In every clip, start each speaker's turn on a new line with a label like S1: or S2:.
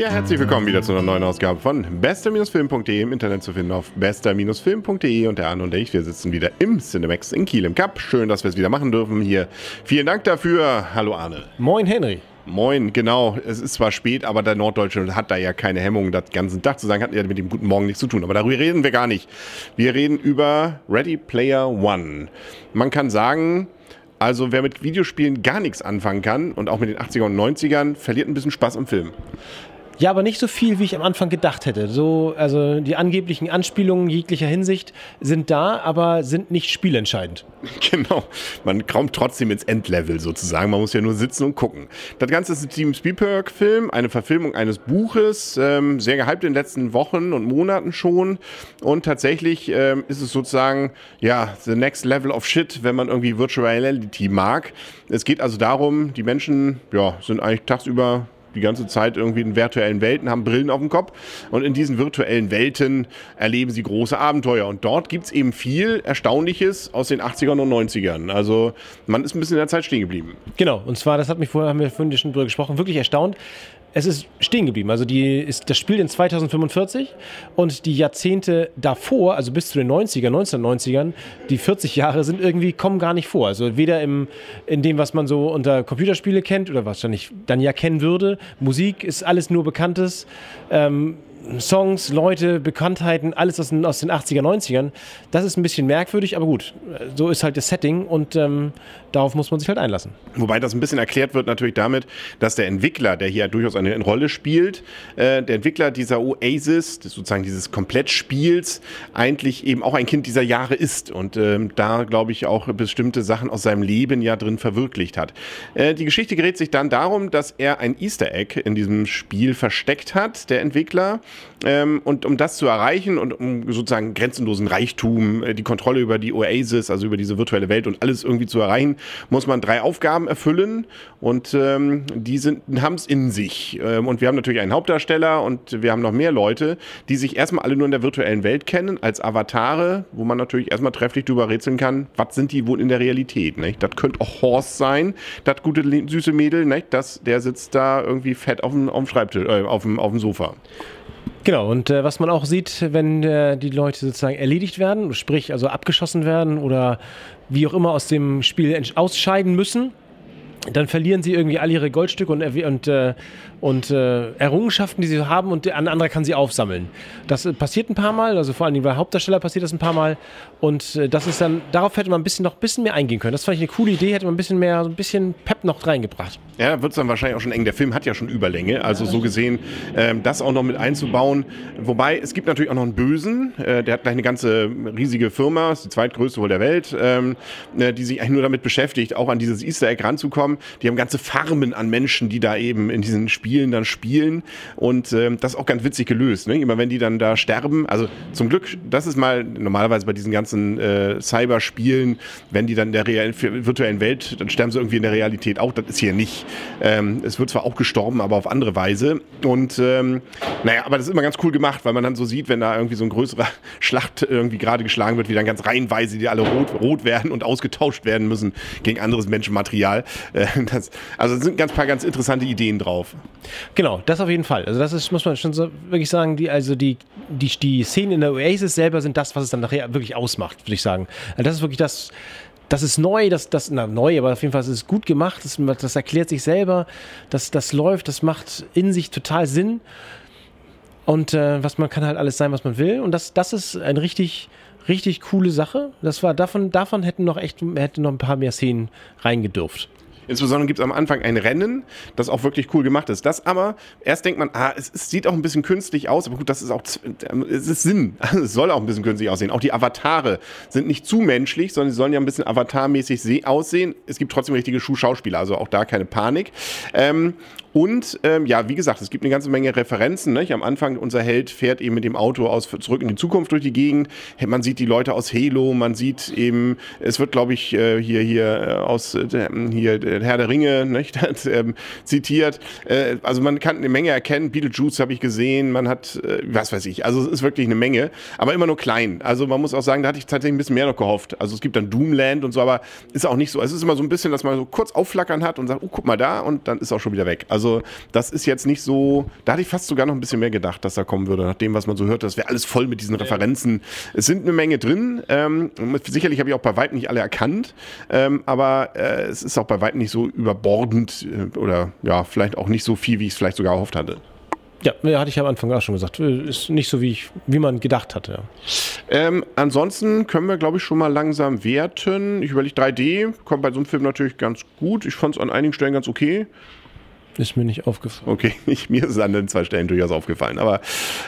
S1: Ja, herzlich willkommen wieder zu einer neuen Ausgabe von bester-film.de im Internet zu finden auf bester-film.de und der Arne und ich, wir sitzen wieder im Cinemax in Kiel im Cup. Schön, dass wir es wieder machen dürfen hier. Vielen Dank dafür. Hallo Arne.
S2: Moin Henry.
S1: Moin, genau. Es ist zwar spät, aber der Norddeutsche hat da ja keine Hemmung, das ganze Tag zu sagen, hat ja mit dem guten Morgen nichts zu tun. Aber darüber reden wir gar nicht. Wir reden über Ready Player One. Man kann sagen, also wer mit Videospielen gar nichts anfangen kann und auch mit den 80er und 90ern, verliert ein bisschen Spaß am Film.
S2: Ja, aber nicht so viel, wie ich am Anfang gedacht hätte. So, also die angeblichen Anspielungen jeglicher Hinsicht sind da, aber sind nicht spielentscheidend.
S1: Genau. Man kommt trotzdem ins Endlevel sozusagen. Man muss ja nur sitzen und gucken. Das Ganze ist ein Team Spielberg-Film, eine Verfilmung eines Buches, ähm, sehr gehypt in den letzten Wochen und Monaten schon. Und tatsächlich ähm, ist es sozusagen, ja, the next level of shit, wenn man irgendwie Virtual Reality mag. Es geht also darum, die Menschen, ja, sind eigentlich tagsüber die ganze Zeit irgendwie in virtuellen Welten, haben Brillen auf dem Kopf und in diesen virtuellen Welten erleben sie große Abenteuer. Und dort gibt es eben viel Erstaunliches aus den 80ern und 90ern. Also man ist ein bisschen in der Zeit stehen geblieben.
S2: Genau, und zwar, das hat mich vorher, haben wir vorhin schon drüber gesprochen, wirklich erstaunt, es ist stehen geblieben. Also die ist, das spielt in 2045 und die Jahrzehnte davor, also bis zu den 90er, 1990ern, die 40 Jahre sind irgendwie, kommen gar nicht vor. Also weder im, in dem, was man so unter Computerspiele kennt oder wahrscheinlich dann ja kennen würde. Musik ist alles nur Bekanntes. Ähm, Songs, Leute, Bekanntheiten, alles aus den, aus den 80er, 90ern. Das ist ein bisschen merkwürdig, aber gut, so ist halt das Setting und ähm, darauf muss man sich halt einlassen.
S1: Wobei das ein bisschen erklärt wird natürlich damit, dass der Entwickler, der hier durchaus eine Rolle spielt, äh, der Entwickler dieser Oasis, sozusagen dieses Komplettspiels, eigentlich eben auch ein Kind dieser Jahre ist und ähm, da, glaube ich, auch bestimmte Sachen aus seinem Leben ja drin verwirklicht hat. Äh, die Geschichte gerät sich dann darum, dass er ein Easter Egg in diesem Spiel versteckt hat, der Entwickler. Ähm, und um das zu erreichen und um sozusagen grenzenlosen Reichtum, äh, die Kontrolle über die Oasis, also über diese virtuelle Welt und alles irgendwie zu erreichen, muss man drei Aufgaben erfüllen und ähm, die haben es in sich. Ähm, und wir haben natürlich einen Hauptdarsteller und wir haben noch mehr Leute, die sich erstmal alle nur in der virtuellen Welt kennen, als Avatare, wo man natürlich erstmal trefflich drüber rätseln kann, was sind die wohl in der Realität. Nicht? Das könnte auch Horst sein, das gute süße Mädel, nicht? Das, der sitzt da irgendwie fett auf dem, auf dem Schreibtisch, äh, auf, dem, auf dem Sofa.
S2: Genau, und äh, was man auch sieht, wenn äh, die Leute sozusagen erledigt werden, sprich also abgeschossen werden oder wie auch immer aus dem Spiel ausscheiden müssen, dann verlieren sie irgendwie all ihre Goldstücke und, und, äh, und äh, Errungenschaften, die sie haben und ein anderer kann sie aufsammeln. Das äh, passiert ein paar Mal, also vor allem bei Hauptdarsteller passiert das ein paar Mal und äh, das ist dann, darauf hätte man ein bisschen noch ein bisschen mehr eingehen können. Das fand ich eine coole Idee, hätte man ein bisschen mehr, so ein bisschen Pep noch reingebracht.
S1: Ja, wird es dann wahrscheinlich auch schon eng. Der Film hat ja schon Überlänge, also so gesehen, ähm, das auch noch mit einzubauen. Wobei, es gibt natürlich auch noch einen Bösen, äh, der hat gleich eine ganze riesige Firma, ist die zweitgrößte wohl der Welt, ähm, äh, die sich eigentlich nur damit beschäftigt, auch an dieses Easter Egg ranzukommen. Die haben ganze Farmen an Menschen, die da eben in diesen Spielen dann spielen. Und ähm, das ist auch ganz witzig gelöst. Ne? Immer wenn die dann da sterben, also zum Glück, das ist mal normalerweise bei diesen ganzen äh, Cyberspielen, wenn die dann in der real, virtuellen Welt, dann sterben sie irgendwie in der Realität auch. Das ist hier nicht. Ähm, es wird zwar auch gestorben, aber auf andere Weise. Und ähm, naja, aber das ist immer ganz cool gemacht, weil man dann so sieht, wenn da irgendwie so ein größerer Schlacht irgendwie gerade geschlagen wird, wie dann ganz reihenweise die alle rot, rot werden und ausgetauscht werden müssen gegen anderes Menschenmaterial. Das, also sind ganz paar ganz interessante Ideen drauf.
S2: Genau, das auf jeden Fall. Also das ist, muss man schon so wirklich sagen, die, also die, die, die Szenen in der Oasis selber sind das, was es dann nachher wirklich ausmacht, würde ich sagen. Also das ist wirklich das, das ist neu, das, das, na, neu, aber auf jeden Fall ist es gut gemacht, das, das erklärt sich selber, das, das läuft, das macht in sich total Sinn. Und äh, was man kann halt alles sein, was man will. Und das, das ist eine richtig, richtig coole Sache. Das war davon, davon hätten noch echt, hätten noch ein paar mehr Szenen reingedurft.
S1: Insbesondere gibt es am Anfang ein Rennen, das auch wirklich cool gemacht ist. Das aber, erst denkt man, ah, es, es, sieht auch ein bisschen künstlich aus, aber gut, das ist auch, es ist Sinn. es soll auch ein bisschen künstlich aussehen. Auch die Avatare sind nicht zu menschlich, sondern sie sollen ja ein bisschen avatarmäßig aussehen. Es gibt trotzdem richtige Schuhschauspieler, also auch da keine Panik. Ähm, und ähm, ja, wie gesagt, es gibt eine ganze Menge Referenzen. Nicht? Am Anfang, unser Held fährt eben mit dem Auto aus zurück in die Zukunft durch die Gegend. Man sieht die Leute aus Halo, man sieht eben, es wird, glaube ich, äh, hier, hier äh, aus äh, Herr der Ringe nicht, hat, ähm, zitiert. Äh, also man kann eine Menge erkennen. Beetlejuice habe ich gesehen. Man hat, äh, was weiß ich. Also es ist wirklich eine Menge, aber immer nur klein. Also man muss auch sagen, da hatte ich tatsächlich ein bisschen mehr noch gehofft. Also es gibt dann Doomland und so, aber ist auch nicht so. Es ist immer so ein bisschen, dass man so kurz aufflackern hat und sagt, oh, guck mal da und dann ist auch schon wieder weg. Also das ist jetzt nicht so, da hatte ich fast sogar noch ein bisschen mehr gedacht, dass da kommen würde, nach dem, was man so hört. Das wäre alles voll mit diesen Referenzen. Es sind eine Menge drin. Ähm, sicherlich habe ich auch bei weitem nicht alle erkannt, ähm, aber äh, es ist auch bei weitem nicht so überbordend äh, oder ja, vielleicht auch nicht so viel, wie ich es vielleicht sogar erhofft hatte.
S2: Ja, hatte ich am Anfang auch schon gesagt. Ist nicht so, wie, ich, wie man gedacht hatte. Ja.
S1: Ähm, ansonsten können wir, glaube ich, schon mal langsam werten. Ich überlege, 3D kommt bei so einem Film natürlich ganz gut. Ich fand es an einigen Stellen ganz okay.
S2: Ist mir nicht aufgefallen.
S1: Okay, ich, mir ist es an den zwei Stellen durchaus aufgefallen. Aber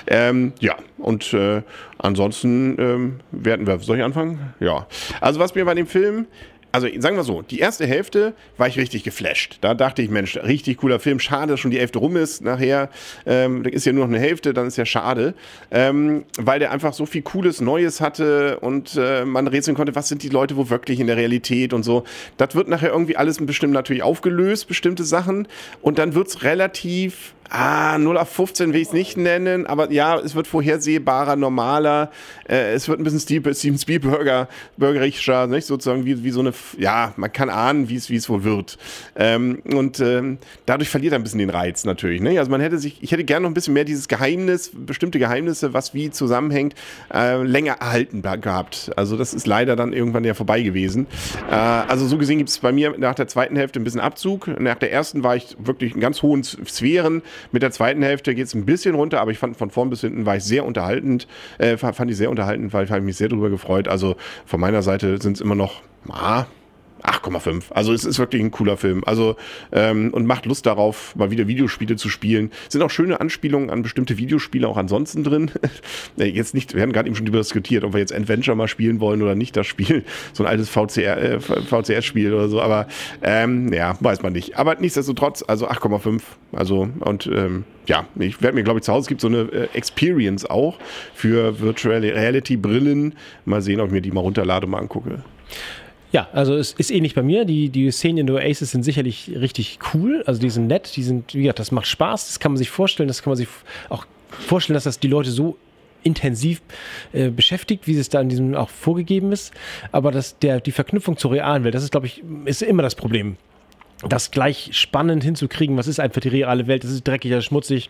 S1: ähm, ja, und äh, ansonsten ähm, werden wir. Soll ich anfangen? Ja. Also, was mir bei dem Film also sagen wir so, die erste Hälfte war ich richtig geflasht. Da dachte ich, Mensch, richtig cooler Film. Schade, dass schon die Hälfte rum ist. Nachher ähm, ist ja nur noch eine Hälfte, dann ist ja schade, ähm, weil der einfach so viel Cooles, Neues hatte und äh, man rätseln konnte, was sind die Leute wo wirklich in der Realität und so. Das wird nachher irgendwie alles bestimmt natürlich aufgelöst, bestimmte Sachen. Und dann wird es relativ Ah, 0 auf 15 will ich es nicht nennen, aber ja, es wird vorhersehbarer, normaler. Äh, es wird ein bisschen Steven Spielberger, Burgerischer, nicht sozusagen wie, wie so eine, ja, man kann ahnen, wie es wohl wird. Ähm, und ähm, dadurch verliert er ein bisschen den Reiz natürlich. Ne? Also man hätte sich, ich hätte gerne noch ein bisschen mehr dieses Geheimnis, bestimmte Geheimnisse, was wie zusammenhängt, äh, länger erhalten gehabt. Also das ist leider dann irgendwann ja vorbei gewesen. Äh, also so gesehen gibt es bei mir nach der zweiten Hälfte ein bisschen Abzug. Nach der ersten war ich wirklich in ganz hohen Sphären. Mit der zweiten Hälfte geht es ein bisschen runter, aber ich fand von vorn bis hinten war ich sehr unterhaltend, äh, fand ich sehr unterhaltend, weil ich mich sehr darüber gefreut. Also von meiner Seite sind es immer noch, ah, 8,5. Also es ist wirklich ein cooler Film. Also ähm, und macht Lust darauf, mal wieder Videospiele zu spielen. Sind auch schöne Anspielungen an bestimmte Videospiele auch ansonsten drin. jetzt nicht, wir haben gerade eben schon darüber diskutiert, ob wir jetzt Adventure mal spielen wollen oder nicht das Spiel. So ein altes VCR, äh, VCS-Spiel oder so. Aber ähm, ja, weiß man nicht. Aber nichtsdestotrotz, also 8,5. Also und ähm, ja, ich werde mir, glaube ich, zu Hause, es gibt so eine äh, Experience auch für Virtual Reality Brillen. Mal sehen, ob ich mir die mal runterlade und mal angucke.
S2: Ja, also es ist ähnlich bei mir. Die, die Szenen in The Oasis sind sicherlich richtig cool. Also die sind nett, die sind, wie gesagt, das macht Spaß, das kann man sich vorstellen, das kann man sich auch vorstellen, dass das die Leute so intensiv äh, beschäftigt, wie es da in diesem auch vorgegeben ist. Aber das, der, die Verknüpfung zur realen Welt, das ist, glaube ich, ist immer das Problem. Das gleich spannend hinzukriegen, was ist einfach die reale Welt, das ist dreckig, das ist schmutzig,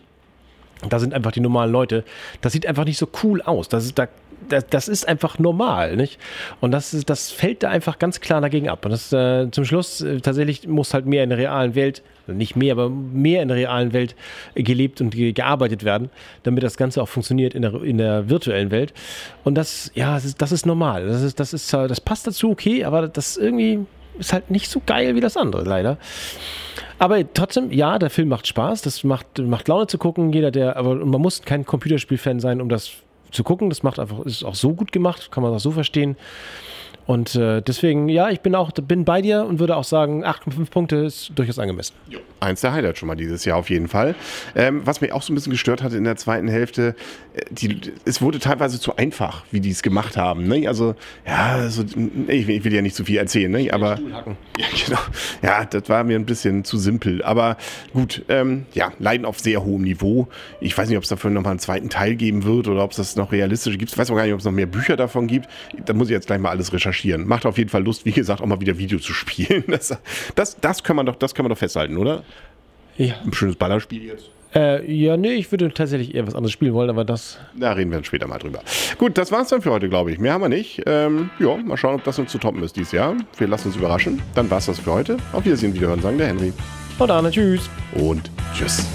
S2: da sind einfach die normalen Leute. Das sieht einfach nicht so cool aus. Das ist, da, das, das ist einfach normal, nicht? Und das, das fällt da einfach ganz klar dagegen ab. Und das äh, zum Schluss äh, tatsächlich muss halt mehr in der realen Welt, nicht mehr, aber mehr in der realen Welt gelebt und ge gearbeitet werden, damit das Ganze auch funktioniert in der, in der virtuellen Welt. Und das, ja, das ist, das ist normal. Das ist, das ist, das passt dazu, okay, aber das irgendwie ist halt nicht so geil wie das andere, leider. Aber trotzdem, ja, der Film macht Spaß, das macht, macht Laune zu gucken. Jeder, der, aber man muss kein Computerspielfan sein, um das zu gucken. Das macht einfach, ist auch so gut gemacht, kann man auch so verstehen. Und äh, deswegen, ja, ich bin auch bin bei dir und würde auch sagen, 8,5 Punkte ist durchaus angemessen.
S1: Jo. Eins der Highlights schon mal dieses Jahr auf jeden Fall. Ähm, was mich auch so ein bisschen gestört hatte in der zweiten Hälfte, äh, die, es wurde teilweise zu einfach, wie die es gemacht haben. Ne? Also, ja, also, ich, ich, will ja nicht zu viel erzählen, ne? aber ja, genau. ja, das war mir ein bisschen zu simpel. Aber gut, ähm, ja, leiden auf sehr hohem Niveau. Ich weiß nicht, ob es dafür nochmal einen zweiten Teil geben wird oder ob es das noch realistisch gibt. Ich weiß auch gar nicht, ob es noch mehr Bücher davon gibt. Da muss ich jetzt gleich mal alles recherchieren recherchieren. Macht auf jeden Fall Lust, wie gesagt, auch mal wieder Video zu spielen. Das, das, das, kann, man doch, das kann man doch festhalten, oder?
S2: Ja.
S1: Ein schönes Ballerspiel jetzt.
S2: Äh, ja, nee, ich würde tatsächlich eher was anderes spielen wollen, aber das.
S1: Da reden wir dann später mal drüber. Gut, das war's dann für heute, glaube ich. Mehr haben wir nicht. Ähm, ja, mal schauen, ob das uns zu toppen ist dieses Jahr. Wir lassen uns überraschen. Dann war's das für heute. Auf Wiedersehen, wiederhören, sagen der Henry.
S2: Und Arne, tschüss.
S1: Und tschüss.